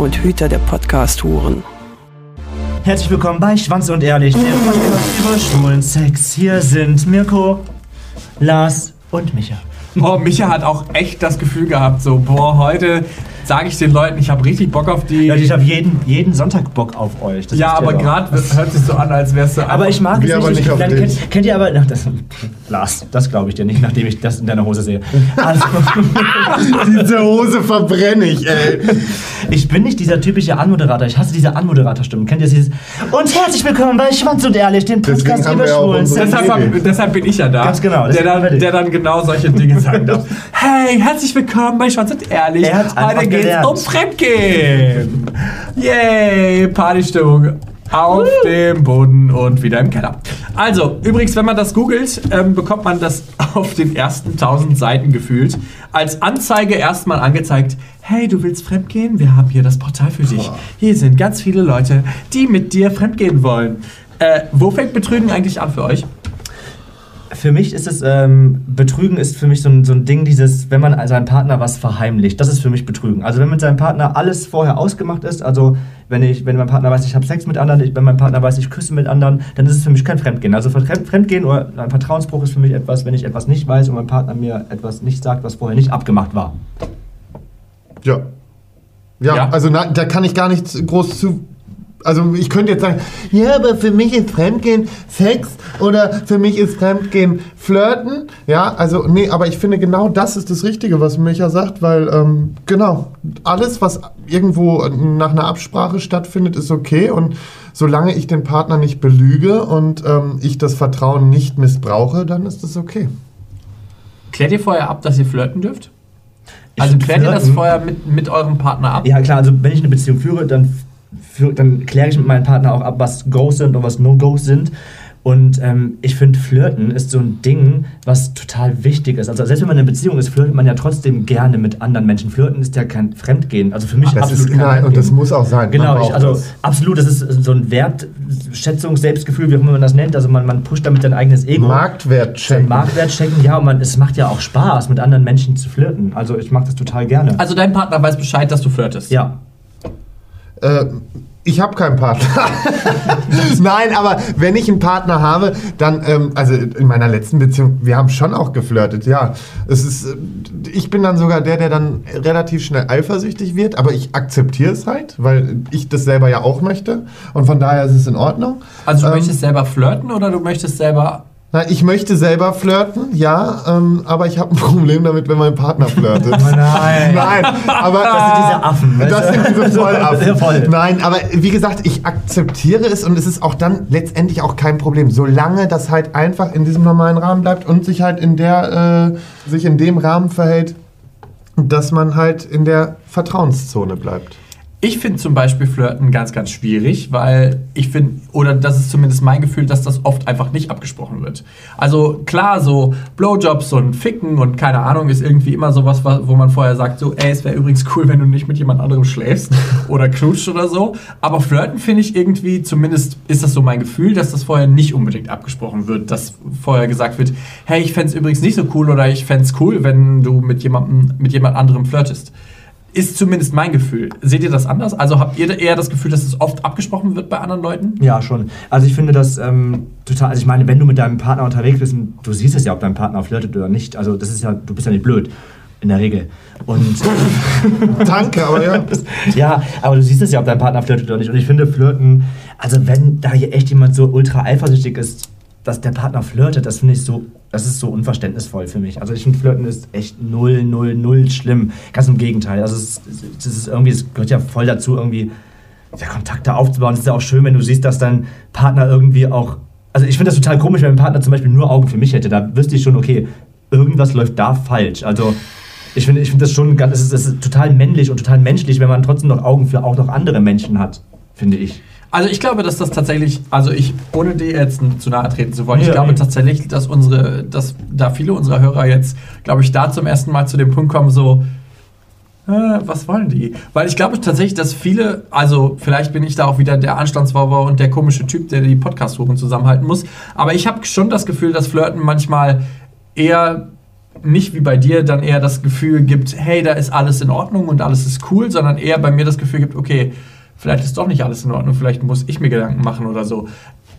und Hüter der Podcast-Huren. Herzlich willkommen bei Schwanz und Ehrlich, der Podcast über schwulen Sex. Hier sind Mirko, Lars und Micha. Oh, Micha hat auch echt das Gefühl gehabt, so, boah, heute sage ich den Leuten, ich habe richtig Bock auf die. Ja, ich habe jeden, jeden Sonntag Bock auf euch. Das ja, aber gerade hört sich so an, als wärst du. Aber ich mag es nicht. nicht auf Dann kennt, kennt ihr aber. Ach, das, Lars, das glaube ich dir nicht, nachdem ich das in deiner Hose sehe. Also, Diese Hose verbrenne ich, ey. ich bin nicht dieser typische Anmoderator. Ich hasse diese Anmoderatorstimmen. Kennt ihr dieses? Und herzlich willkommen bei Schwanz und Ehrlich, dem Deswegen Podcast über schwulen. Deshalb, deshalb bin ich ja da. Ganz genau, Der dann, der dann genau solche Dinge sagen darf. Hey, herzlich willkommen bei Schwanz und Ehrlich. Er Heute geht's gelernt. um Fremdgehen. Yay, Partystimmung. Auf dem Boden und wieder im Keller. Also, übrigens, wenn man das googelt, ähm, bekommt man das auf den ersten 1000 Seiten gefühlt als Anzeige erstmal angezeigt. Hey, du willst fremdgehen? Wir haben hier das Portal für dich. Hier sind ganz viele Leute, die mit dir fremdgehen wollen. Äh, wo fängt Betrügen eigentlich an für euch? Für mich ist es, ähm, Betrügen ist für mich so ein, so ein Ding, dieses, wenn man seinem Partner was verheimlicht, das ist für mich Betrügen. Also wenn mit seinem Partner alles vorher ausgemacht ist, also wenn ich, wenn mein Partner weiß, ich habe Sex mit anderen, ich, wenn mein Partner weiß, ich küsse mit anderen, dann ist es für mich kein Fremdgehen. Also Fremd- Fremdgehen oder ein Vertrauensbruch ist für mich etwas, wenn ich etwas nicht weiß und mein Partner mir etwas nicht sagt, was vorher nicht abgemacht war. Ja. Ja, Ja? also na, da kann ich gar nichts groß zu. Also ich könnte jetzt sagen, ja, aber für mich ist Fremdgehen Sex oder für mich ist Fremdgehen Flirten. Ja, also nee, aber ich finde genau das ist das Richtige, was Micha sagt, weil ähm, genau, alles, was irgendwo nach einer Absprache stattfindet, ist okay und solange ich den Partner nicht belüge und ähm, ich das Vertrauen nicht missbrauche, dann ist es okay. Klärt ihr vorher ab, dass ihr flirten dürft? Ich Also klärt ihr das vorher mit, mit eurem Partner ab? Ja klar, also wenn ich eine Beziehung führe, dann, führe, dann kläre ich mit meinem Partner auch ab, was Goes sind und was No-Goes sind. Und ähm, ich finde, Flirten ist so ein Ding, was total wichtig ist. Also selbst wenn man in einer Beziehung ist, flirtet man ja trotzdem gerne mit anderen Menschen. Flirten ist ja kein Fremdgehen. Also für mich Das absolut ist, kein nein, und das muss auch sein. Genau, ich, also das. absolut, das ist so ein Wertschätzung, Selbstgefühl, wie auch immer man das nennt. Also man, man pusht damit sein eigenes Ego. Marktwert checken. Marktwert checken, ja, und man, es macht ja auch Spaß, mit anderen Menschen zu flirten. Also ich mag das total gerne. Also dein Partner weiß Bescheid, dass du flirtest? ja. Äh, ich habe keinen Partner. Nein, aber wenn ich einen Partner habe, dann, ähm, also in meiner letzten Beziehung, wir haben schon auch geflirtet, ja. Es ist, äh, ich bin dann sogar der, der dann relativ schnell eifersüchtig wird, aber ich akzeptiere es halt, weil ich das selber ja auch möchte und von daher ist es in Ordnung. Also du Ähm, möchtest selber flirten oder du möchtest selber... Na, ich möchte selber flirten, ja, ähm, aber ich habe ein Problem damit, wenn mein Partner flirtet. Oh nein. Nein, aber Das sind diese Affen. Das sind diese Vollaffen. voll. Nein, aber wie gesagt, ich akzeptiere es und es ist auch dann letztendlich auch kein Problem, solange das halt einfach in diesem normalen Rahmen bleibt und sich halt in der, äh, sich in dem Rahmen verhält, dass man halt in der Vertrauenszone bleibt. Ich finde zum Beispiel Flirten ganz, ganz schwierig, weil ich finde, oder das ist zumindest mein Gefühl, dass das oft einfach nicht abgesprochen wird. Also klar, so Blowjobs und Ficken und keine Ahnung ist irgendwie immer sowas, wa- wo man vorher sagt, so, ey, es wäre übrigens cool, wenn du nicht mit jemand anderem schläfst oder knutscht oder so. Aber Flirten finde ich irgendwie, zumindest ist das so mein Gefühl, dass das vorher nicht unbedingt abgesprochen wird, dass vorher gesagt wird, hey, ich fände es übrigens nicht so cool oder ich fände es cool, wenn du mit jemandem, mit jemand anderem flirtest. Ist zumindest mein Gefühl. Seht ihr das anders? Also habt ihr eher das Gefühl, dass es oft abgesprochen wird bei anderen Leuten? Ja, schon. Also ich finde das ähm, total, also ich meine, wenn du mit deinem Partner unterwegs bist, und du siehst es ja, ob dein Partner flirtet oder nicht, also das ist ja, du bist ja nicht blöd, in der Regel. Und Danke, aber ja. ja, aber du siehst es ja, ob dein Partner flirtet oder nicht. Und ich finde Flirten, also wenn da hier echt jemand so ultra eifersüchtig ist, dass der Partner flirtet, das finde ich so, das ist so unverständnisvoll für mich. Also ich finde Flirten ist echt null, null, null schlimm. Ganz im Gegenteil. Also es, es ist irgendwie, es gehört ja voll dazu, irgendwie ja, Kontakte aufzubauen. Es ist ja auch schön, wenn du siehst, dass dein Partner irgendwie auch. Also ich finde das total komisch, wenn mein Partner zum Beispiel nur Augen für mich hätte. Da wüsste ich schon, okay, irgendwas läuft da falsch. Also Ich finde ich find das schon ganz, es ist, es ist total männlich und total menschlich, wenn man trotzdem noch Augen für auch noch andere Menschen hat, finde ich. Also ich glaube, dass das tatsächlich, also ich, ohne dir jetzt zu nahe treten zu wollen, ich Ja, glaube nee. tatsächlich, dass unsere, dass da viele unserer Hörer jetzt, glaube ich, da zum ersten Mal zu dem Punkt kommen, so, äh, was wollen die? Weil ich glaube tatsächlich, dass viele, also vielleicht bin ich da auch wieder der Anstandswauber und der komische Typ, der die Podcast-Suchen zusammenhalten muss, aber ich habe schon das Gefühl, dass Flirten manchmal eher nicht wie bei dir dann eher das Gefühl gibt, hey, da ist alles in Ordnung und alles ist cool, sondern eher bei mir das Gefühl gibt, okay, vielleicht ist doch nicht alles in Ordnung, vielleicht muss ich mir Gedanken machen oder so.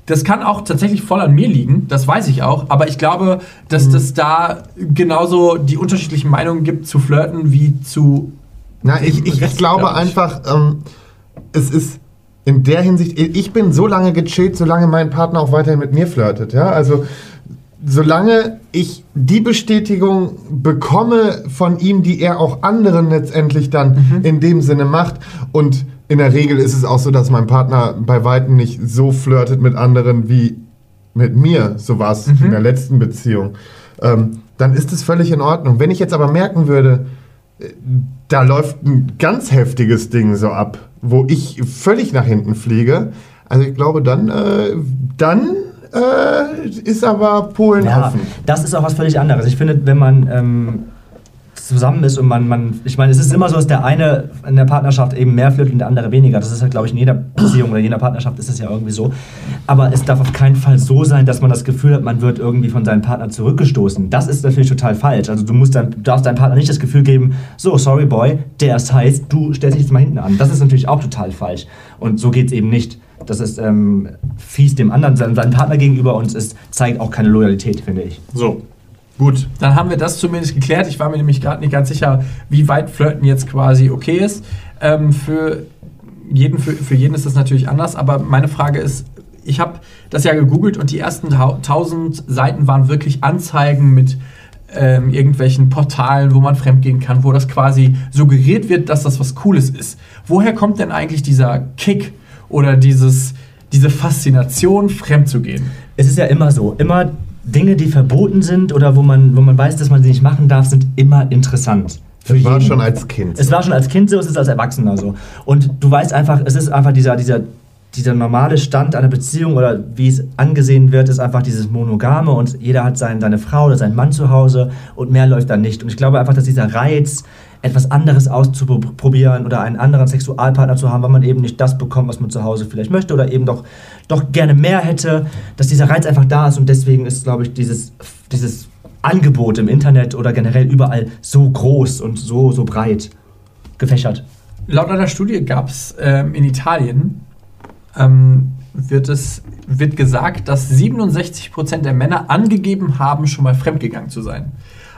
Das kann auch tatsächlich voll an mir liegen, das weiß ich auch, aber ich glaube, dass das da genauso die unterschiedlichen Meinungen gibt zu Flirten wie zu. Na, ich, ich, ich Rest, glaube glaub ich. einfach, ähm, es ist in der Hinsicht, ich bin so lange gechillt, solange mein Partner auch weiterhin mit mir flirtet. Ja? Also, solange ich die Bestätigung bekomme von ihm, die er auch anderen letztendlich dann in dem Sinne macht. Und in der Regel ist es auch so, dass mein Partner bei Weitem nicht so flirtet mit anderen wie mit mir. So war es in der letzten Beziehung. Ähm, dann ist es völlig in Ordnung. Wenn ich jetzt aber merken würde, da läuft ein ganz heftiges Ding so ab, wo ich völlig nach hinten fliege. Also ich glaube, dann, äh, dann äh, ist aber Polen Ja, offen. das ist auch was völlig anderes. Ich finde, wenn man ähm, zusammen ist und man, man, ich meine, es ist immer so, dass der eine in der Partnerschaft eben mehr flirtet und der andere weniger. Das ist halt, glaube ich, in jeder Beziehung oder in jeder Partnerschaft ist es ja irgendwie so. Aber es darf auf keinen Fall so sein, dass man das Gefühl hat, man wird irgendwie von seinem Partner zurückgestoßen. Das ist natürlich total falsch. Also du musst dann, du darfst deinem Partner nicht das Gefühl geben, so, sorry boy, der ist heiß, du stellst dich jetzt mal hinten an. Das ist natürlich auch total falsch. Und so geht es eben nicht. Das ist ähm, fies dem anderen, seinem, seinem Partner gegenüber und es zeigt auch keine Loyalität, finde ich. So. Gut, dann haben wir das zumindest geklärt. Ich war mir nämlich gerade nicht ganz sicher, wie weit Flirten jetzt quasi okay ist. Ähm, für, jeden, für, für jeden ist das natürlich anders, aber meine Frage ist, ich habe das ja gegoogelt und die ersten tau- 1000 Seiten waren wirklich Anzeigen mit ähm, irgendwelchen Portalen, wo man fremdgehen kann, wo das quasi suggeriert wird, dass das was Cooles ist. Woher kommt denn eigentlich dieser Kick oder dieses, diese Faszination, fremd zu gehen? Es ist ja immer so, immer Dinge, die verboten sind oder wo man, wo man weiß, dass man sie nicht machen darf, sind immer interessant. Für Das war jeden. schon als Kind. Es war schon als Kind so, es ist als Erwachsener so. Und du weißt einfach, es ist einfach dieser, dieser, dieser normale Stand einer Beziehung oder wie es angesehen wird, ist einfach dieses Monogame und jeder hat sein, seine Frau oder seinen Mann zu Hause und mehr läuft dann nicht. Und ich glaube einfach, dass dieser Reiz, etwas anderes auszuprobieren oder einen anderen Sexualpartner zu haben, weil man eben nicht das bekommt, was man zu Hause vielleicht möchte oder eben doch, doch gerne mehr hätte, dass dieser Reiz einfach da ist und deswegen ist, glaube ich, dieses, dieses Angebot im Internet oder generell überall so groß und so, so breit gefächert. Laut einer Studie gab es ähm, in Italien, ähm, wird, es, wird gesagt, dass 67% der Männer angegeben haben, schon mal fremdgegangen zu sein.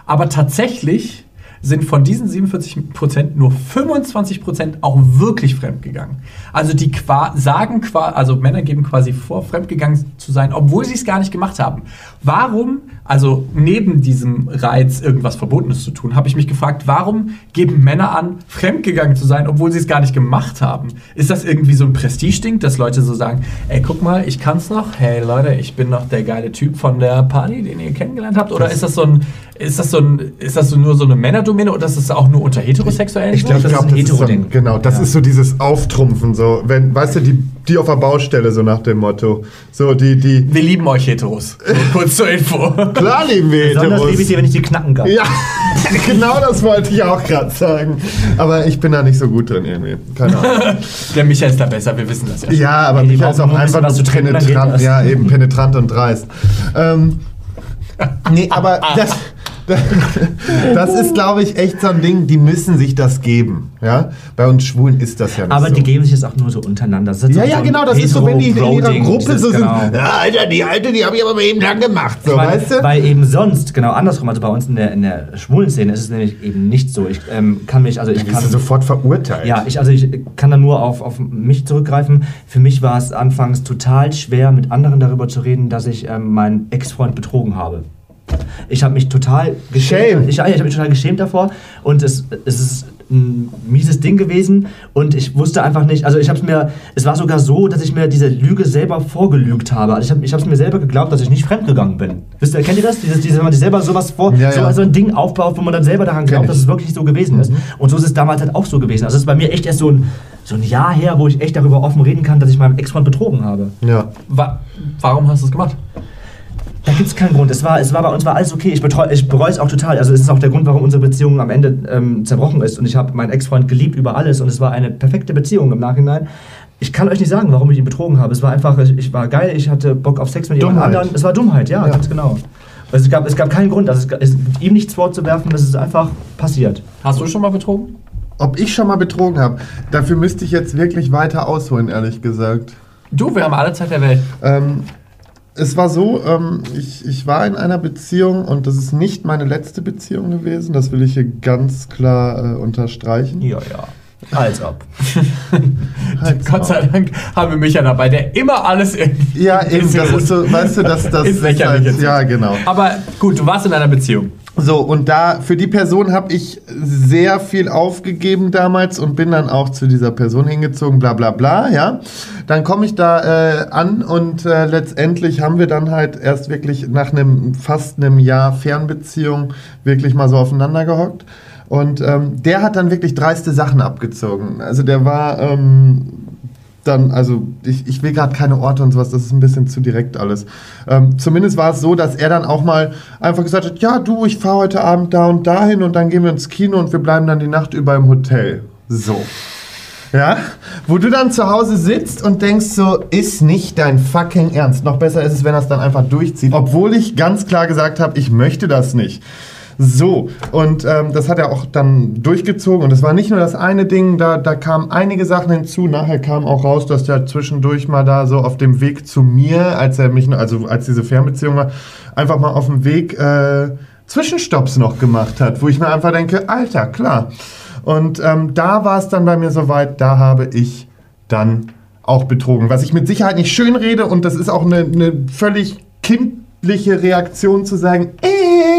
Aber tatsächlich sind von diesen 47% nur 25% auch wirklich fremdgegangen. Also die qua sagen quasi, also Männer geben quasi vor, fremdgegangen zu sein, obwohl sie es gar nicht gemacht haben. Warum, also neben diesem Reiz, irgendwas Verbotenes zu tun, habe ich mich gefragt, warum geben Männer an, fremdgegangen zu sein, obwohl sie es gar nicht gemacht haben? Ist das irgendwie so ein Prestigeding, dass Leute so sagen, ey, guck mal, ich kann's noch, hey Leute, ich bin noch der geile Typ von der Party, den ihr kennengelernt habt? Oder ist das so ein, ist das so ein, ist das so nur so eine Männerdomäne oder ist das auch nur unter Heterosexuellen? Ich so? glaub, das ist ein so, Hetero-Ding. genau, das Ja. ist so dieses Auftrumpfen, so, wenn, weißt du, die, die auf der Baustelle, so nach dem Motto. So, die, die, wir lieben euch Heteros. So, kurz zur Info. klar lieben wir Besonders Heteros. liebe ich sie, wenn ich die knacken kann. Ja, genau das wollte ich auch gerade sagen. Aber ich bin da nicht so gut drin irgendwie. Keine Ahnung. Der Michael ist da besser, wir wissen das ja. schon. Ja, aber Die Micha ist auch einfach nur penetrant. das. Ja, eben penetrant und dreist. Ähm, nee, aber das, das ist, glaube ich, echt so ein Ding, die müssen sich das geben. Ja? Bei uns Schwulen ist das ja nicht Aber so. die geben sich das auch nur so untereinander. Ja, so ja, ein genau, das ist so, wenn die in ihrer Gruppe so sind. genau. Ja, Alter, die Alte, die habe ich aber eben lang gemacht. So, Ich weißt du? Weil eben sonst, genau andersrum, also bei uns in der, in der schwulen Szene ist es nämlich eben nicht so. Ich ähm, kann mich, also ich kann... sofort verurteilt. Ja, ich, also ich kann da nur auf, auf mich zurückgreifen. Für mich war es anfangs total schwer, mit anderen darüber zu reden, dass ich ähm, meinen Ex-Freund betrogen habe. Ich habe mich total Shame. geschämt. Ich, ja, ich habe mich total geschämt davor. Und es, es ist ein mieses Ding gewesen und ich wusste einfach nicht, also ich habe es mir, es war sogar so, dass ich mir diese Lüge selber vorgelügt habe. Also ich habe ich es mir selber geglaubt, dass ich nicht fremdgegangen bin. Wisst ihr, kennt ihr das? Dieses, dieses, wenn man sich selber sowas vor, Ja, so, ja. so ein Ding aufbaut, wo man dann selber daran glaubt, dass es wirklich so gewesen ist. Und so ist es damals halt auch so gewesen. Also es ist bei mir echt erst so ein, so ein Jahr her, wo ich echt darüber offen reden kann, dass ich meinem Ex-Freund betrogen habe. Ja. Wa warum hast du es gemacht? Da gibt es keinen Grund. Es war, es war bei uns war alles okay. Ich, betreu, ich bereue es auch total. Also es ist auch der Grund, warum unsere Beziehung am Ende ähm, zerbrochen ist. Und ich habe meinen Ex-Freund geliebt über alles und es war eine perfekte Beziehung im Nachhinein. Ich kann euch nicht sagen, warum ich ihn betrogen habe. Es war einfach, ich, ich war geil, ich hatte Bock auf Sex mit jemand Dummheit. anderen. Es war Dummheit, ja, Ja. ganz genau. Also es, gab, es gab keinen Grund. Also es, es gibt ihm nichts vorzuwerfen, das ist einfach passiert. Hast du schon mal betrogen? Ob ich schon mal betrogen habe, dafür müsste ich jetzt wirklich weiter ausholen, ehrlich gesagt. Du, wir haben alle Zeit der Welt. Ähm, es war so, ähm, ich, ich war in einer Beziehung und das ist nicht meine letzte Beziehung gewesen. Das will ich hier ganz klar äh, unterstreichen. Ja, ja. Als ob. Halt Gott sei Dank haben wir Micha dabei, der immer alles irgendwie. Ja, eben, das ist so, weißt du, das, das Ist lächerlich halt. Ja, genau. Aber gut, du warst in einer Beziehung. So, und da, für die Person habe ich sehr viel aufgegeben damals und bin dann auch zu dieser Person hingezogen, bla bla bla, ja. Dann komme ich da äh, an und äh, letztendlich haben wir dann halt erst wirklich nach einem fast einem Jahr Fernbeziehung wirklich mal so aufeinander gehockt. Und ähm, der hat dann wirklich dreiste Sachen abgezogen. Also der war ähm, dann, also ich, ich will gerade keine Orte und sowas, das ist ein bisschen zu direkt alles. Ähm, zumindest war es so, dass er dann auch mal einfach gesagt hat, ja du, ich fahre heute Abend da und dahin und dann gehen wir ins Kino und wir bleiben dann die Nacht über im Hotel. So. Ja, wo du dann zu Hause sitzt und denkst so, ist nicht dein fucking Ernst. Noch besser ist es, wenn er es dann einfach durchzieht. Obwohl ich ganz klar gesagt habe, ich möchte das nicht. So, und ähm, das hat er auch dann durchgezogen. Und es war nicht nur das eine Ding, da, da kamen einige Sachen hinzu. Nachher kam auch raus, dass der zwischendurch mal da so auf dem Weg zu mir, als er mich, also als diese Fernbeziehung war, einfach mal auf dem Weg äh, Zwischenstopps noch gemacht hat, wo ich mir einfach denke, Alter, klar. Und ähm, da war es dann bei mir soweit, da habe ich dann auch betrogen. Was ich mit Sicherheit nicht schön rede und das ist auch eine, eine völlig kindliche Reaktion zu sagen,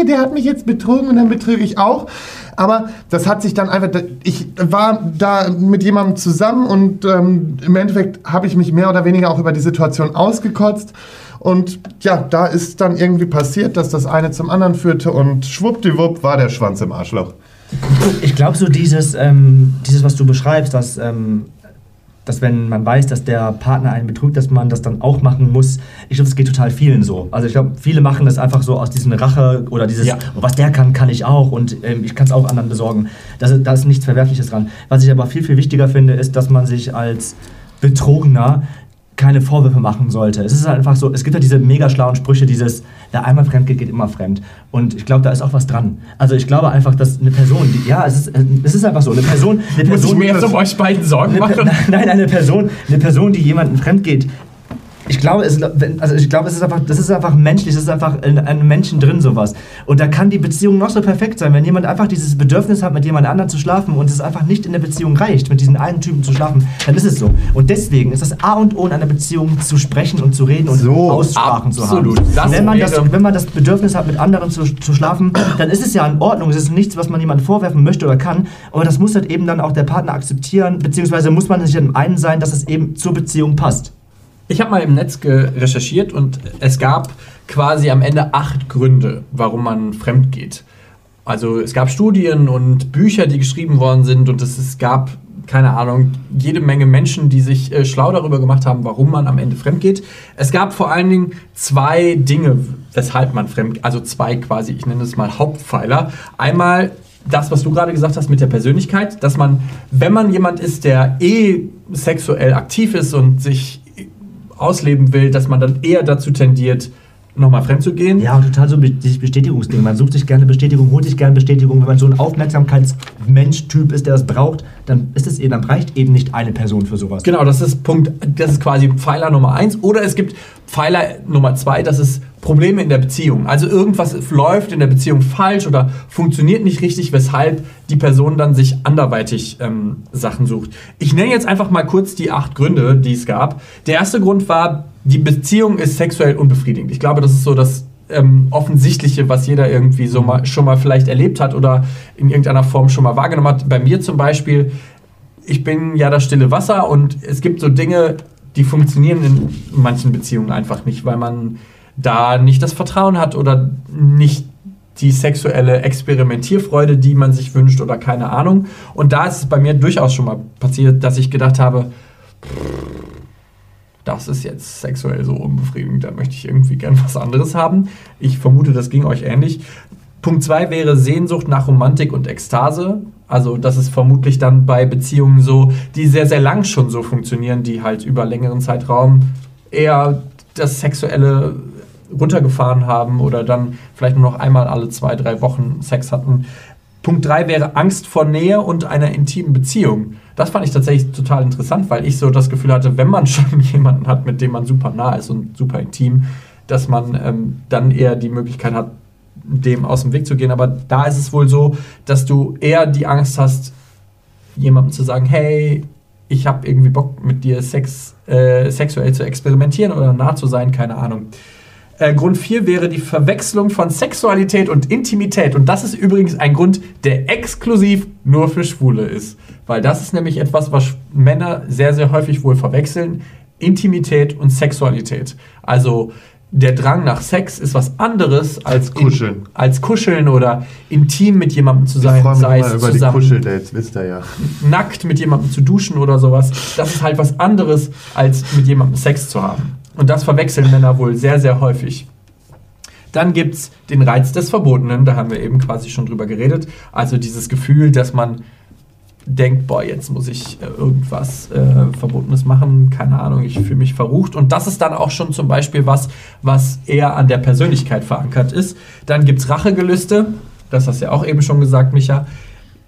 äh, der hat mich jetzt betrogen und dann betrüge ich auch. Aber das hat sich dann einfach, ich war da mit jemandem zusammen und ähm, im Endeffekt habe ich mich mehr oder weniger auch über die Situation ausgekotzt. Und ja, da ist dann irgendwie passiert, dass das eine zum anderen führte und schwuppdiwupp war der Schwanz im Arschloch. Ich glaube so dieses, ähm, dieses, was du beschreibst, dass, ähm, dass wenn man weiß, dass der Partner einen betrügt, dass man das dann auch machen muss. Ich glaube, es geht total vielen so. Also ich glaube, viele machen das einfach so aus diesem Rache oder dieses, Ja. oh, was der kann, kann ich auch und ähm, ich kann es auch anderen besorgen. Das da ist nichts Verwerfliches dran. Was ich aber viel, viel wichtiger finde, ist, dass man sich als Betrogener keine Vorwürfe machen sollte. Es ist halt einfach so, es gibt ja diese mega schlauen Sprüche, dieses, wer einmal fremd geht, geht immer fremd. Und ich glaube, da ist auch was dran. Also ich glaube einfach, dass eine Person, die, ja, es ist, es ist einfach so, eine Person, eine Muss ich Person, mir jetzt um euch beiden Sorgen machen? nein, eine Person, eine Person, die jemanden fremd geht. Ich glaube, es, also ich glaube, es ist einfach, das ist einfach menschlich, es ist einfach in einem Menschen drin sowas. Und da kann die Beziehung noch so perfekt sein, wenn jemand einfach dieses Bedürfnis hat, mit jemand anderem zu schlafen und es einfach nicht in der Beziehung reicht, mit diesen einen Typen zu schlafen, dann ist es so. Und deswegen ist das A und O in einer Beziehung zu sprechen und zu reden und So, Aussprachen zu absolut. haben. Das wenn, man das, wenn man das Bedürfnis hat, mit anderen zu, zu schlafen, dann ist es ja in Ordnung. Es ist nichts, was man jemandem vorwerfen möchte oder kann. Aber das muss halt eben dann auch der Partner akzeptieren, beziehungsweise muss man sich im einen sein, dass es eben zur Beziehung passt. Ich habe mal im Netz recherchiert und es gab quasi am Ende acht Gründe, warum man fremd geht. Also es gab Studien und Bücher, die geschrieben worden sind und es, es gab, keine Ahnung, jede Menge Menschen, die sich äh, schlau darüber gemacht haben, warum man am Ende fremd geht. Es gab vor allen Dingen zwei Dinge, weshalb man fremd also zwei quasi, ich nenne es mal Hauptpfeiler. Einmal das, was du gerade gesagt hast mit der Persönlichkeit, dass man, wenn man jemand ist, der eh sexuell aktiv ist und sich ausleben will, dass man dann eher dazu tendiert, nochmal fremd zu gehen. Ja, und total so dieses Bestätigungsding. Man sucht sich gerne Bestätigung, holt sich gerne Bestätigung. Wenn man so ein Aufmerksamkeitsmensch-Typ ist, der das braucht, dann ist es eben, dann reicht eben nicht eine Person für sowas. Genau, das ist Punkt, das ist quasi Pfeiler Nummer eins. Oder es gibt Pfeiler Nummer zwei, das ist Probleme in der Beziehung. Also irgendwas läuft in der Beziehung falsch oder funktioniert nicht richtig, weshalb die Person dann sich anderweitig ähm, Sachen sucht. Ich nenne jetzt einfach mal kurz die acht Gründe, die es gab. Der erste Grund war, die Beziehung ist sexuell unbefriedigend. Ich glaube, das ist so das ähm, Offensichtliche, was jeder irgendwie so mal, schon mal vielleicht erlebt hat oder in irgendeiner Form schon mal wahrgenommen hat. Bei mir zum Beispiel, ich bin ja das stille Wasser und es gibt so Dinge, die funktionieren in manchen Beziehungen einfach nicht, weil man da nicht das Vertrauen hat oder nicht die sexuelle Experimentierfreude, die man sich wünscht oder keine Ahnung. Und da ist es bei mir durchaus schon mal passiert, dass ich gedacht habe, das ist jetzt sexuell so unbefriedigend, da möchte ich irgendwie gern was anderes haben. Ich vermute, das ging euch ähnlich. Punkt 2 wäre Sehnsucht nach Romantik und Ekstase. Also das ist vermutlich dann bei Beziehungen so, die sehr, sehr lang schon so funktionieren, die halt über längeren Zeitraum eher das Sexuelle runtergefahren haben oder dann vielleicht nur noch einmal alle zwei, drei Wochen Sex hatten. Punkt 3 wäre Angst vor Nähe und einer intimen Beziehung. Das fand ich tatsächlich total interessant, weil ich so das Gefühl hatte, wenn man schon jemanden hat, mit dem man super nah ist und super intim, dass man ähm, dann eher die Möglichkeit hat, dem aus dem Weg zu gehen. Aber da ist es wohl so, dass du eher die Angst hast, jemandem zu sagen, hey, ich habe irgendwie Bock mit dir Sex, äh, sexuell zu experimentieren oder nah zu sein, keine Ahnung. Äh, Grund 4 wäre die Verwechslung von Sexualität und Intimität. Und das ist übrigens ein Grund, der exklusiv nur für Schwule ist. Weil das ist nämlich etwas, was Männer sehr, sehr häufig wohl verwechseln. Intimität und Sexualität. Also der Drang nach Sex ist was anderes als Kuscheln. In, als Kuscheln oder intim mit jemandem zu Ich sein, freue mich sei es über die zusammen Kuscheldates, wisst ihr ja. nackt mit jemandem zu duschen oder sowas, das ist halt was anderes, als mit jemandem Sex zu haben. Und das verwechseln Männer wohl sehr, sehr häufig. Dann gibt es den Reiz des Verbotenen, da haben wir eben quasi schon drüber geredet. Also dieses Gefühl, dass man denkt, boah, jetzt muss ich äh, irgendwas äh, Verbotenes machen, keine Ahnung, ich fühle mich verrucht. Und das ist dann auch schon zum Beispiel was, was eher an der Persönlichkeit verankert ist. Dann gibt es Rachegelüste, das hast du ja auch eben schon gesagt, Micha.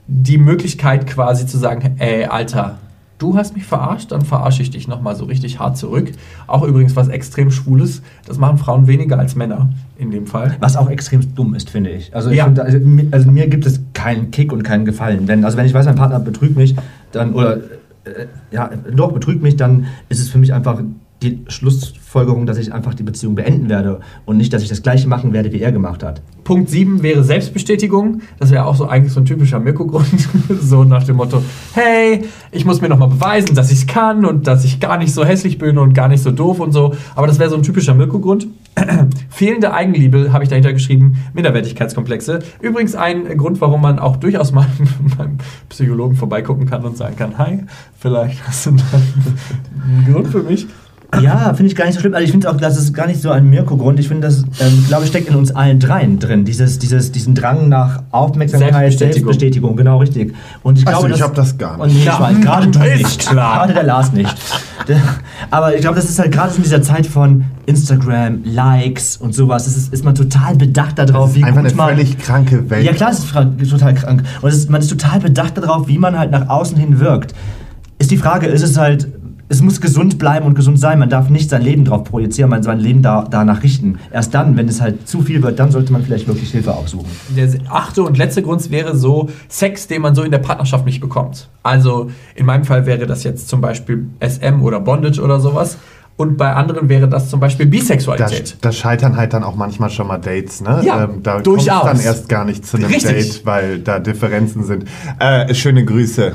Die Möglichkeit quasi zu sagen, ey, Alter, du hast mich verarscht, dann verarsche ich dich nochmal so richtig hart zurück. Auch übrigens was extrem Schwules, das machen Frauen weniger als Männer in dem Fall. Was auch extrem dumm ist, finde ich. Also, ich Ja. finde, also, also mir gibt es keinen Kick und keinen Gefallen. Wenn, also wenn ich weiß, mein Partner betrügt mich, dann, oder äh, ja, doch, betrügt mich, dann ist es für mich einfach die Schlussfolgerung, dass ich einfach die Beziehung beenden werde und nicht, dass ich das gleiche machen werde, wie er gemacht hat. Punkt 7 wäre Selbstbestätigung. Das wäre auch so eigentlich so ein typischer Mirko-Grund. so nach dem Motto, hey, ich muss mir nochmal beweisen, dass ich es kann und dass ich gar nicht so hässlich bin und gar nicht so doof und so. Aber das wäre so ein typischer Mirko-Grund. Fehlende Eigenliebe habe ich dahinter geschrieben. Minderwertigkeitskomplexe. Übrigens ein Grund, warum man auch durchaus mal beim Psychologen vorbeigucken kann und sagen kann, hi, vielleicht hast du einen Grund für mich. Ja, finde ich gar nicht so schlimm. Also ich finde auch, das ist gar nicht so ein Mirko-Grund. Ich finde, das, ähm, glaube ich, steckt in uns allen dreien drin. Dieses, dieses, diesen Drang nach Aufmerksamkeit, Selbstbestätigung. Selbstbestätigung, genau richtig. Und ich Also, glaube, ich habe das gar Und nicht. nee, Klar. ich weiß, gerade du Ist nicht. Gerade der Lars nicht. Aber ich glaube, das ist halt gerade in dieser Zeit von Instagram, Likes und sowas, ist, es- ist man total bedacht darauf, wie Einfach gut eine man... völlig kranke Welt. Ja klar, es ist total krank. Und es ist, man ist total bedacht darauf, wie man halt nach außen hin wirkt. Ist die Frage, ist es halt, es muss gesund bleiben und gesund sein. Man darf nicht sein Leben darauf projizieren, man sein Leben da, danach richten. Erst dann, wenn es halt zu viel wird, dann sollte man vielleicht wirklich Hilfe aufsuchen. Der achte und letzte Grund wäre so Sex, den man so in der Partnerschaft nicht bekommt. Also in meinem Fall wäre das jetzt zum Beispiel SM oder Bondage oder sowas. Und bei anderen wäre das zum Beispiel Bisexualität. da scheitern halt dann auch manchmal schon mal Dates, ne? Ja, da durchaus. kommt's dann erst gar nicht zu einem Richtig. Date, weil da Differenzen sind. Äh, schöne Grüße.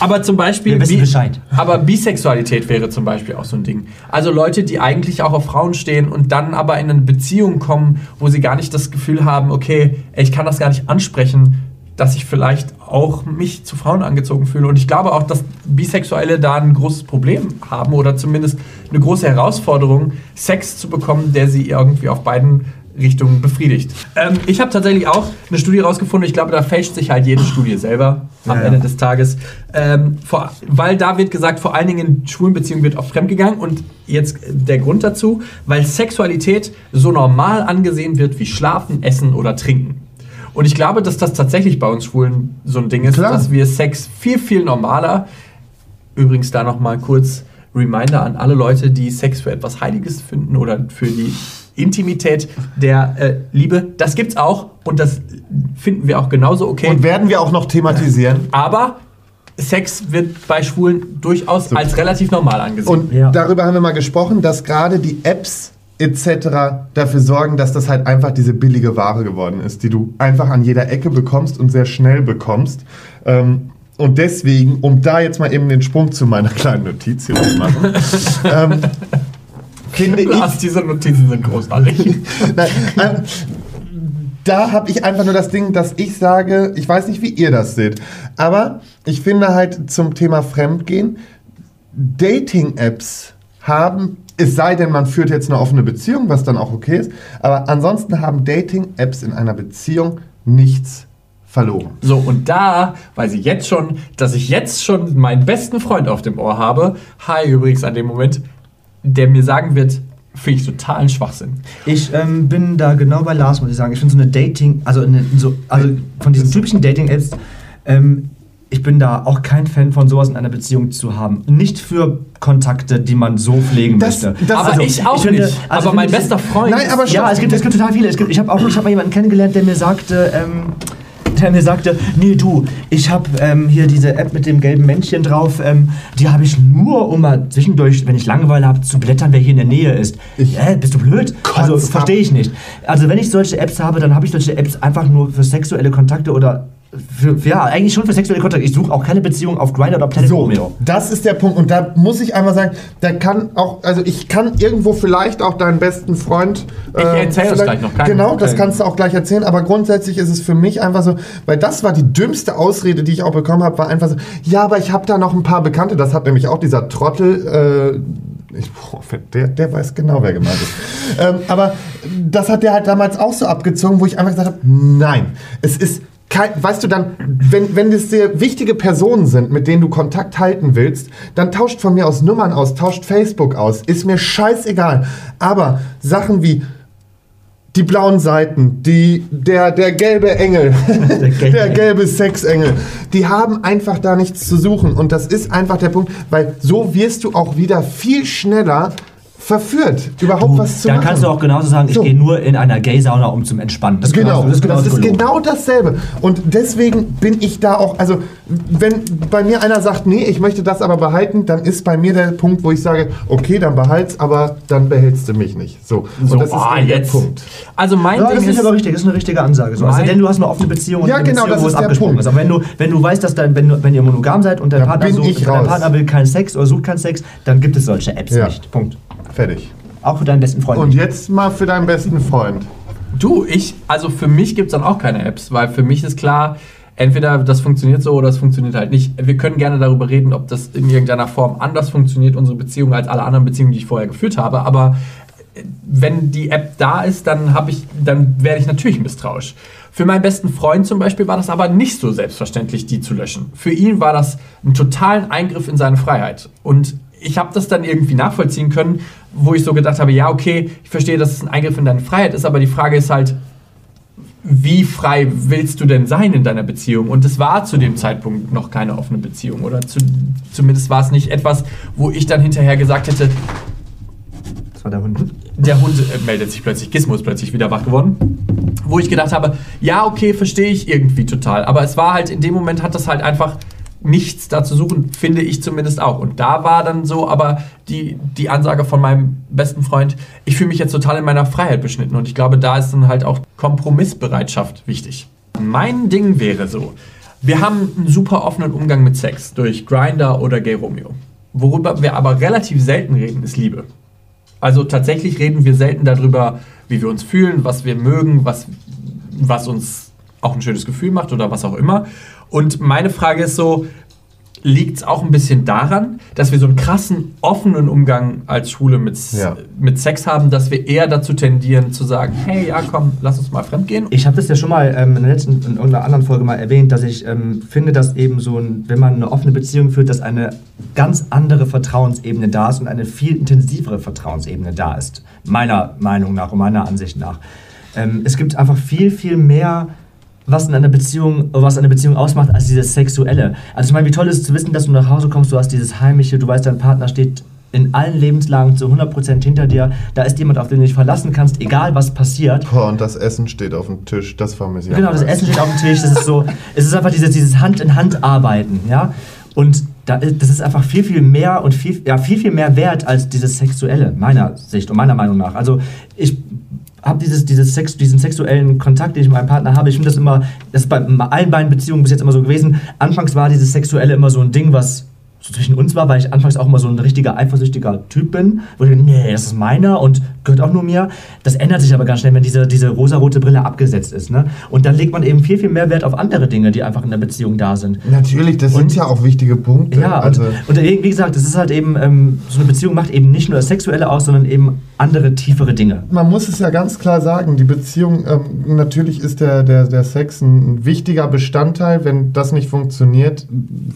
Aber zum Beispiel. Wir wissen Bescheid. Aber Bisexualität wäre zum Beispiel auch so ein Ding. Also Leute, die eigentlich auch auf Frauen stehen und dann aber in eine Beziehung kommen, wo sie gar nicht das Gefühl haben, okay, ich kann das gar nicht ansprechen, dass ich vielleicht auch mich zu Frauen angezogen fühle. Und ich glaube auch, dass Bisexuelle da ein großes Problem haben oder zumindest eine große Herausforderung, Sex zu bekommen, der sie irgendwie auf beiden Richtungen befriedigt. Ähm, ich habe tatsächlich auch eine Studie rausgefunden. Ich glaube, da fälscht sich halt jede Studie selber am Ja, ja. Ende des Tages. Ähm, vor, weil da wird gesagt, vor allen Dingen in schwulen Beziehungen wird oft fremdgegangen. Und jetzt der Grund dazu, weil Sexualität so normal angesehen wird wie Schlafen, Essen oder Trinken. Und ich glaube, dass das tatsächlich bei uns Schwulen so ein Ding ist, Klar. dass wir Sex viel, viel normaler. Übrigens da nochmal kurz Reminder an alle Leute, die Sex für etwas Heiliges finden oder für die Intimität der äh, Liebe. Das gibt's auch und das finden wir auch genauso okay. Und werden wir auch noch thematisieren. Aber Sex wird bei Schwulen durchaus als relativ normal angesehen. Und Ja. darüber haben wir mal gesprochen, dass gerade die Apps etc. dafür sorgen, dass das halt einfach diese billige Ware geworden ist, die du einfach an jeder Ecke bekommst und sehr schnell bekommst. Ähm, und deswegen, um da jetzt mal eben den Sprung zu meiner kleinen Notiz hier zu machen, ähm, finde ich, Lars, diese Notizen sind großartig. Nein, ähm, da habe ich einfach nur das Ding, dass ich sage, ich weiß nicht, wie ihr das seht, aber ich finde halt zum Thema Fremdgehen, Dating-Apps haben, es sei denn, man führt jetzt eine offene Beziehung, was dann auch okay ist, aber ansonsten haben Dating-Apps in einer Beziehung nichts verloren. So, und da weiß ich jetzt schon, dass ich jetzt schon meinen besten Freund auf dem Ohr habe. Hi übrigens an dem Moment, der mir sagen wird, finde ich totalen Schwachsinn. Ich ähm, bin da genau bei Lars, muss ich sagen. Ich finde so eine Dating, also, eine, so, also von diesen typischen Dating-Apps, ähm, ich bin da auch kein Fan von sowas in einer Beziehung zu haben. Nicht für Kontakte, die man so pflegen Das- möchte. das- Aber Also, ich auch ich finde- nicht. also aber mein bester Freund. Nein, aber Ja, es gibt, es gibt total viele. Es gibt, ich habe auch ich hab mal jemanden kennengelernt, der mir sagte, ähm, der mir sagte, nee du, ich habe ähm, hier diese App mit dem gelben Männchen drauf, ähm, die habe ich nur, um mal zwischendurch, wenn ich Langeweile habe, zu blättern, wer hier in der Nähe ist. Ich- Hä, bist du blöd? Also verstehe ich nicht. Also wenn ich solche Apps habe, dann habe ich solche Apps einfach nur für sexuelle Kontakte oder für, ja, eigentlich schon für sexuelle Kontakte. Ich suche auch keine Beziehung auf Grindr oder Planet So, Romeo. das ist der Punkt. Und da muss ich einmal sagen, da kann auch, also ich kann irgendwo vielleicht auch deinen besten Freund. Ich erzähl das vielleicht- gleich noch, keine- Genau, das kannst du auch gleich erzählen. Aber grundsätzlich ist es für mich einfach so, weil das war die dümmste Ausrede, die ich auch bekommen habe, war einfach so, ja, aber ich habe da noch ein paar Bekannte. Das hat nämlich auch dieser Trottel. Äh, ich, boah, der, der weiß genau, wer gemeint ist. ähm, aber das hat der halt damals auch so abgezogen, wo ich einfach gesagt habe, nein, es ist kein, weißt du dann, wenn, wenn das sehr wichtige Personen sind, mit denen du Kontakt halten willst, dann tauscht von mir aus Nummern aus, tauscht Facebook aus, ist mir scheißegal. Aber Sachen wie die blauen Seiten, die, der, der gelbe Engel, gelbe der gelbe Sexengel, die haben einfach da nichts zu suchen. Und das ist einfach der Punkt, weil so wirst du auch wieder viel schneller verführt, überhaupt was zu Dann machen. kannst du auch genauso sagen, ich So. gehe nur in einer Gay-Sauna, um zum Entspannen. Das ist Genau, genauso- das ist, gelogen. genau dasselbe. Und deswegen bin ich da auch, also wenn bei mir einer sagt, nee, ich möchte das aber behalten, dann ist bei mir der Punkt, wo ich sage, okay, dann behalt's, aber dann behältst du mich nicht. So, so, und das ist ah, der jetzt. Punkt. Also mein Ja, Ding das ist ist, aber richtig, das ist eine richtige Ansage. So. Also denn du hast eine offene Beziehung und Ja, eine genau, Beziehung, das wo ist es der abgesprochen Punkt. ist. Aber wenn du, wenn du weißt, dass dein, wenn, du, wenn ihr monogam seid und dein Da Partner sucht, dein. Partner will keinen Sex oder sucht keinen Sex, dann gibt es solche Apps Ja. nicht. Punkt. Fertig. Auch für deinen besten Freund. Und jetzt mal für deinen besten Freund. Du, ich, also für mich gibt es dann auch keine Apps, weil für mich ist klar, entweder das funktioniert so oder es funktioniert halt nicht. Wir können gerne darüber reden, ob das in irgendeiner Form anders funktioniert, unsere Beziehung, als alle anderen Beziehungen, die ich vorher geführt habe. Aber äh, wenn die App da ist, dann habe ich, dann werde ich natürlich misstrauisch. Für meinen besten Freund zum Beispiel war das aber nicht so selbstverständlich, die zu löschen. Für ihn war das ein totalen Eingriff in seine Freiheit. Und ich habe das dann irgendwie nachvollziehen können, wo ich so gedacht habe, ja, okay, ich verstehe, dass es ein Eingriff in deine Freiheit ist, aber die Frage ist halt, wie frei willst du denn sein in deiner Beziehung? Und es war zu dem Zeitpunkt noch keine offene Beziehung. Oder zu, zumindest war es nicht etwas, wo ich dann hinterher gesagt hätte, Das war der Hund. der Hund äh, meldet sich plötzlich, Gizmo ist plötzlich wieder wach geworden. Wo ich gedacht habe, ja, okay, verstehe ich irgendwie total. Aber es war halt, in dem Moment hat das halt einfach nichts da zu suchen, finde ich zumindest auch. Und da war dann so aber die, die Ansage von meinem besten Freund, ich fühle mich jetzt total in meiner Freiheit beschnitten. Und ich glaube, da ist dann halt auch Kompromissbereitschaft wichtig. Mein Ding wäre so, wir haben einen super offenen Umgang mit Sex durch Grinder oder Gay Romeo. Worüber wir aber relativ selten reden, ist Liebe. Also tatsächlich reden wir selten darüber, wie wir uns fühlen, was wir mögen, was, was uns auch ein schönes Gefühl macht oder was auch immer. Und meine Frage ist so, liegt es auch ein bisschen daran, dass wir so einen krassen, offenen Umgang als Schwule mit, Ja. mit Sex haben, dass wir eher dazu tendieren zu sagen, hey, ja komm, lass uns mal fremdgehen. Ich habe das ja schon mal ähm, in der letzten, in irgendeiner anderen Folge mal erwähnt, dass ich ähm, finde, dass eben so ein, wenn man eine offene Beziehung führt, dass eine ganz andere Vertrauensebene da ist und eine viel intensivere Vertrauensebene da ist. Meiner Meinung nach und meiner Ansicht nach. Ähm, es gibt einfach viel, viel mehr was in einer Beziehung, was eine Beziehung ausmacht, als dieses Sexuelle. Also ich meine, wie toll ist es zu wissen, dass du nach Hause kommst, du hast dieses Heimische, du weißt, dein Partner steht in allen Lebenslagen zu 100% hinter dir. Da ist jemand, auf den du dich verlassen kannst, egal was passiert. Boah, und das Essen steht auf dem Tisch, das vermisse ich. Genau, das. Essen steht auf dem Tisch. Das ist so, es ist einfach dieses, dieses Hand in Hand arbeiten, ja. Und da, das ist einfach viel, viel mehr und viel, ja, viel, viel mehr wert als dieses Sexuelle, meiner Sicht und meiner Meinung nach. Also ich habe dieses, dieses Sex, diesen sexuellen Kontakt, den ich mit meinem Partner habe, ich finde das immer, das ist bei allen beiden Beziehungen bis jetzt immer so gewesen. Anfangs war dieses Sexuelle immer so ein Ding, was so zwischen uns war, weil ich anfangs auch immer so ein richtiger eifersüchtiger Typ bin, wo ich denke, nee, das ist meiner und gehört auch nur mir. Das ändert sich aber ganz schnell, wenn diese, diese rosarote Brille abgesetzt ist. Ne? Und dann legt man eben viel, viel mehr Wert auf andere Dinge, die einfach in der Beziehung da sind. Natürlich, das sind ja auch wichtige Punkte. Ja, also, und, und wie gesagt, es ist halt eben, ähm, so eine Beziehung macht eben nicht nur das Sexuelle aus, sondern eben andere, tiefere Dinge. man muss es ja ganz klar sagen, die Beziehung, ähm, natürlich ist der, der, der Sex ein wichtiger Bestandteil. Wenn das nicht funktioniert,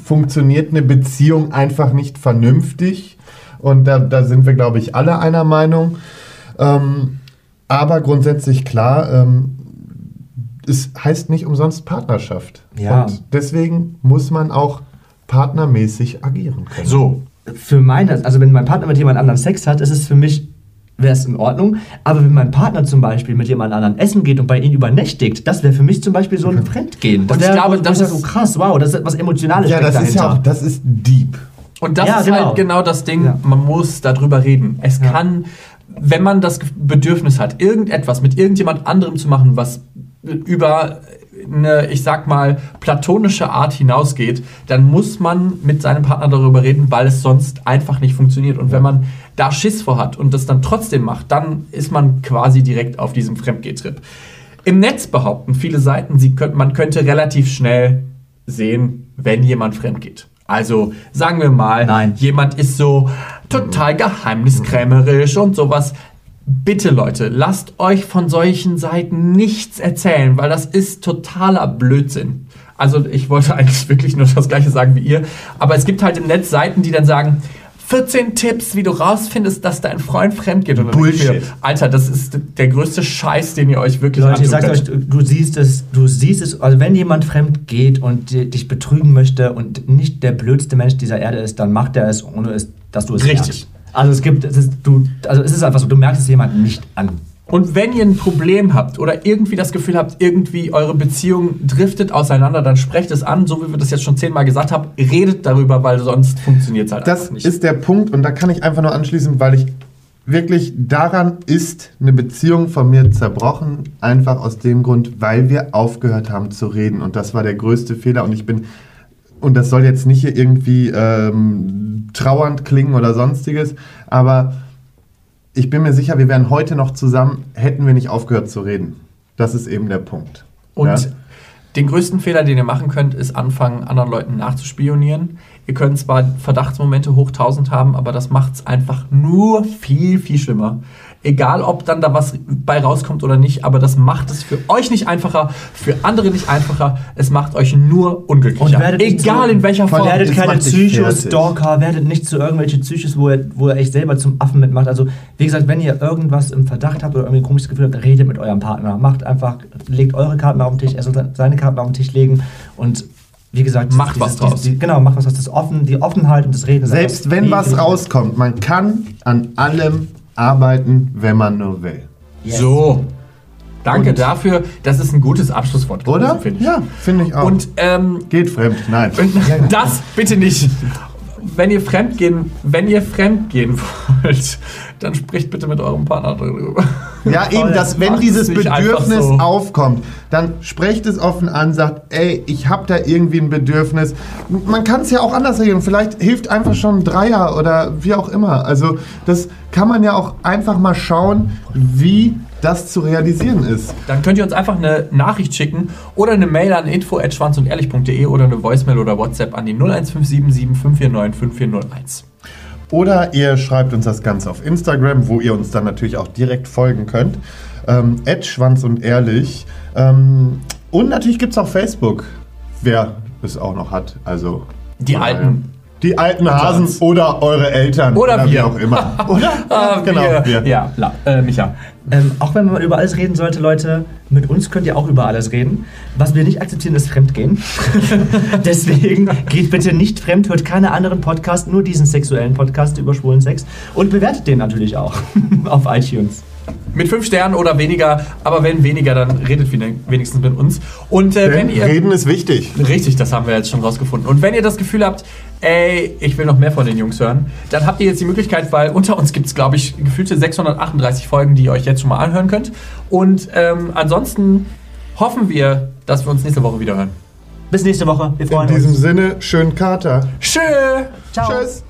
funktioniert eine Beziehung einfach nicht vernünftig. Und da, da sind wir, glaube ich, alle einer Meinung. Ähm, aber grundsätzlich klar, ähm, es heißt nicht umsonst Partnerschaft. Ja. Und deswegen muss man auch partnermäßig agieren können. So, Für meine, also wenn mein Partner mit jemand anderem Sex hat, ist es für mich wäre es in Ordnung. Aber wenn mein Partner zum Beispiel mit jemand anderem essen geht und bei ihm übernächtigt, das wäre für mich zum Beispiel so ein Fremdgehen. Das Und ich glaube, das ist- oh krass, wow, das ist etwas Emotionales Ja, das ist ja dahinter. auch, das ist deep. Und das Ja, ist genau. halt genau das Ding, Ja. man muss darüber reden. Es Ja. kann, wenn man das Bedürfnis hat, irgendetwas mit irgendjemand anderem zu machen, was über eine, ich sag mal, platonische Art hinausgeht, dann muss man mit seinem Partner darüber reden, weil es sonst einfach nicht funktioniert. Und wenn man da Schiss vor hat und das dann trotzdem macht, dann ist man quasi direkt auf diesem Fremdgehtrip. Im Netz behaupten viele Seiten, sie könnt, man könnte relativ schnell sehen, wenn jemand fremd geht. Also sagen wir mal, Nein. jemand ist so total geheimniskrämerisch und sowas. Bitte Leute, lasst euch von solchen Seiten nichts erzählen, weil das ist totaler Blödsinn. Also ich wollte eigentlich wirklich nur das gleiche sagen wie ihr, aber es gibt halt im Netz Seiten, die dann sagen, 14 Tipps, wie du rausfindest, dass dein Freund fremd geht. Und ich mir, Bullshit. Alter, das ist der größte Scheiß, den ihr euch wirklich Leute, ich sag's euch, du, siehst es, du siehst es, also wenn jemand fremd geht und di- dich betrügen möchte und nicht der blödste Mensch dieser Erde ist, dann macht er es, ohne es, dass du es Richtig. merkst. Also es gibt, es ist, du, also es ist einfach so, du merkst es jemandem nicht an. Und wenn ihr ein Problem habt oder irgendwie das Gefühl habt, irgendwie eure Beziehung driftet auseinander, dann sprecht es an, so wie wir das jetzt schon zehnmal gesagt haben. Redet darüber, weil sonst funktioniert es halt Das einfach nicht. ist der Punkt und da kann ich einfach nur anschließen, weil ich wirklich daran ist eine Beziehung von mir zerbrochen, einfach aus dem Grund, weil wir aufgehört haben zu reden und das war der größte Fehler und ich bin und das soll jetzt nicht hier irgendwie ähm, trauernd klingen oder sonstiges, aber ich bin mir sicher, wir wären heute noch zusammen, hätten wir nicht aufgehört zu reden. Das ist eben der Punkt. Und Ja? den größten Fehler, den ihr machen könnt, ist anfangen, anderen Leuten nachzuspionieren. Ihr könnt zwar Verdachtsmomente hoch 1000 haben, aber das macht es einfach nur viel, viel schlimmer. Egal, ob dann da was bei rauskommt oder nicht, aber das macht es für euch nicht einfacher, für andere nicht einfacher. Es macht euch nur unglücklicher. Egal zu- in welcher Form. Werdet keine. Psychostalker, werdet nicht zu irgendwelchen Psychos, wo ihr, wo ihr euch selber zum Affen mitmacht. Also, wie gesagt, wenn ihr irgendwas im Verdacht habt oder irgendwie ein komisches Gefühl habt, redet mit eurem Partner. Macht einfach, legt eure Karten auf den Tisch, er soll seine Karten auf den Tisch legen und wie gesagt, Macht was draus. die, genau, macht was draus. Das Offen, die Offenheit und das Reden. Selbst wenn was rauskommt, man kann an allem arbeiten, wenn man nur will. So. Danke Und- dafür. Das ist ein gutes Abschlusswort. gewesen, Oder? finde ich. Ja, finde ich auch. Und ähm, Geht fremd, nein. Das bitte nicht. Wenn ihr fremdgehen, wenn ihr fremdgehen wollt, dann spricht bitte mit eurem Partner darüber. Ja, eben, dass wenn dieses Bedürfnis so. aufkommt, dann sprecht es offen an, sagt, ey, ich habe da irgendwie ein Bedürfnis. Man kann es ja auch anders regeln. Vielleicht hilft einfach schon ein Dreier oder wie auch immer. Also das kann man ja auch einfach mal schauen, wie das zu realisieren ist. Dann könnt ihr uns einfach eine Nachricht schicken oder eine Mail an info@schwanzundehrlich.de oder eine Voicemail oder WhatsApp an die 01577 549 5401. Oder ihr schreibt uns das Ganze auf Instagram, wo ihr uns dann natürlich auch direkt folgen könnt. Ähm, Schwanz und Ehrlich. Ähm, und natürlich gibt es auch Facebook, wer es auch noch hat. Also Die Alten. Die alten Hasen oder eure Eltern. Oder wie wir. auch immer. Oder? Ah, genau, wir. Ja, la, äh, Micha. Ähm, auch wenn man über alles reden sollte, Leute, mit uns könnt ihr auch über alles reden. Was wir nicht akzeptieren, ist Fremdgehen. Deswegen geht bitte nicht fremd, hört keine anderen Podcasts, nur diesen sexuellen Podcast über schwulen Sex und bewertet den natürlich auch auf iTunes. Mit fünf Sternen oder weniger, aber wenn weniger, dann redet wen- wenigstens mit uns. Und äh, wenn ihr. Reden ist wichtig. Richtig, das haben wir jetzt schon rausgefunden. Und wenn ihr das Gefühl habt, ey, ich will noch mehr von den Jungs hören, dann habt ihr jetzt die Möglichkeit, weil unter uns gibt es, glaube ich, gefühlte 638 Folgen, die ihr euch jetzt schon mal anhören könnt. Und ähm, ansonsten hoffen wir, dass wir uns nächste Woche wieder hören. Bis nächste Woche. Wir In freuen diesem uns. Sinne, schönen Kater. Tschö! Ciao. Tschüss.